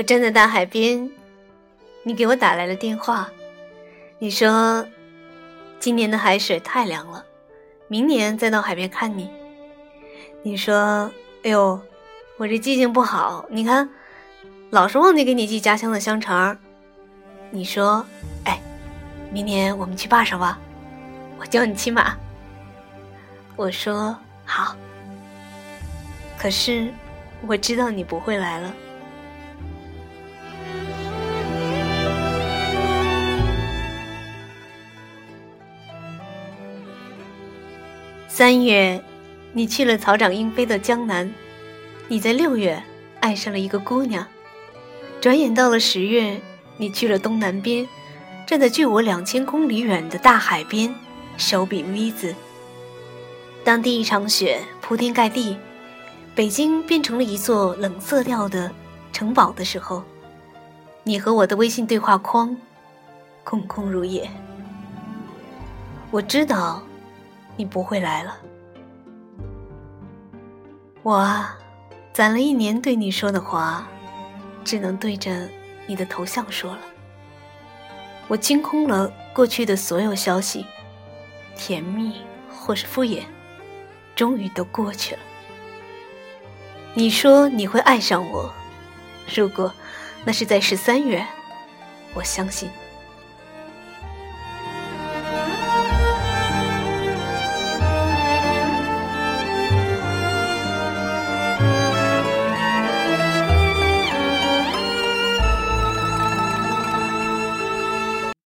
我站在大海边，你给我打来了电话，你说今年的海水太凉了，明年再到海边看你。你说，哎呦，我这记性不好，你看，老是忘记给你寄家乡的香肠。你说，哎，明年我们去坝上吧，我教你骑马。我说好，可是我知道你不会来了。三月，你去了草长莺飞的江南；你在六月爱上了一个姑娘。转眼到了十月，你去了东南边，站在距我两千公里远的大海边，手比 V 字。当第一场雪铺天盖地，北京变成了一座冷色调的城堡的时候，你和我的微信对话框空空如也。我知道你不会来了。我啊，攒了一年对你说的话，只能对着你的头像说了。我清空了过去的所有消息，甜蜜或是敷衍。终于都过去了。你说你会爱上我，如果那是在十三月，我相信。